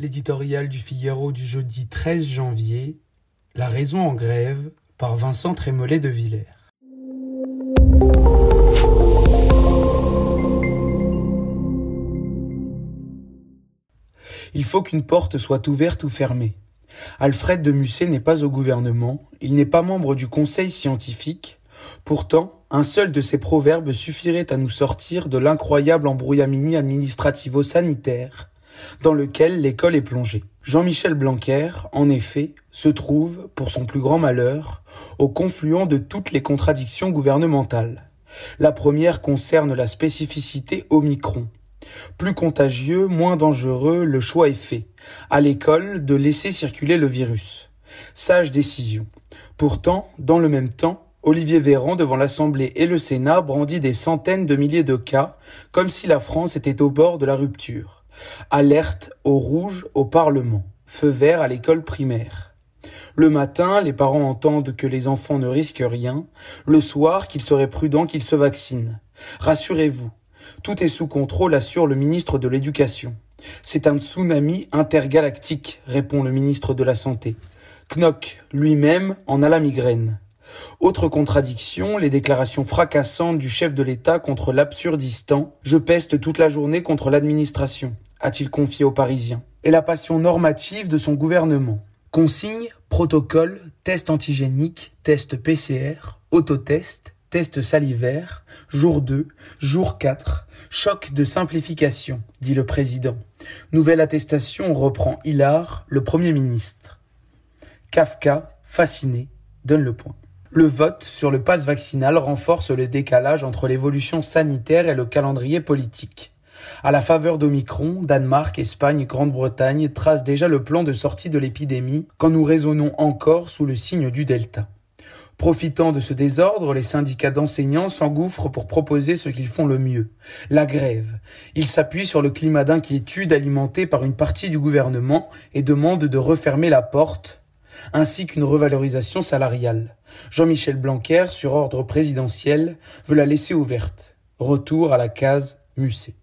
L'éditorial du Figaro du jeudi 13 janvier, La raison en grève, par Vincent Trémollet de Villers. Il faut qu'une porte soit ouverte ou fermée. Alfred de Musset n'est pas au gouvernement, il n'est pas membre du conseil scientifique. Pourtant, un seul de ces proverbes suffirait à nous sortir de l'incroyable embrouillamini administrativo-sanitaire dans lequel l'école est plongée. Jean-Michel Blanquer, en effet, se trouve, pour son plus grand malheur, au confluent de toutes les contradictions gouvernementales. La première concerne la spécificité Omicron. Plus contagieux, moins dangereux, le choix est fait, à l'école, de laisser circuler le virus. Sage décision. Pourtant, dans le même temps, Olivier Véran, devant l'Assemblée et le Sénat, brandit des centaines de milliers de cas, comme si la France était au bord de la rupture. Alerte au rouge au Parlement. Feu vert à l'école primaire. Le matin, les parents entendent que les enfants ne risquent rien. Le soir, qu'il serait prudent qu'ils se vaccinent. Rassurez-vous, tout est sous contrôle, assure le ministre de l'Éducation. C'est un tsunami intergalactique, répond le ministre de la Santé. Knock, lui-même, en a la migraine. Autre contradiction, les déclarations fracassantes du chef de l'État contre l'absurdistan. Je peste toute la journée contre l'administration, a-t-il confié aux Parisiens. Et la passion normative de son gouvernement. Consignes, protocole, test antigénique, test PCR, autotest, test salivaire, jour 2, jour 4, choc de simplification, dit le président. Nouvelle attestation reprend Hilar, le Premier ministre. Kafka, fasciné, donne le point. Le vote sur le passe vaccinal renforce le décalage entre l'évolution sanitaire et le calendrier politique. À la faveur d'Omicron, Danemark, Espagne et Grande-Bretagne tracent déjà le plan de sortie de l'épidémie quand nous raisonnons encore sous le signe du Delta. Profitant de ce désordre, les syndicats d'enseignants s'engouffrent pour proposer ce qu'ils font le mieux, la grève. Ils s'appuient sur le climat d'inquiétude alimenté par une partie du gouvernement et demandent de refermer la porte, ainsi qu'une revalorisation salariale. Jean-Michel Blanquer, sur ordre présidentiel, veut la laisser ouverte. Retour à la case Musset.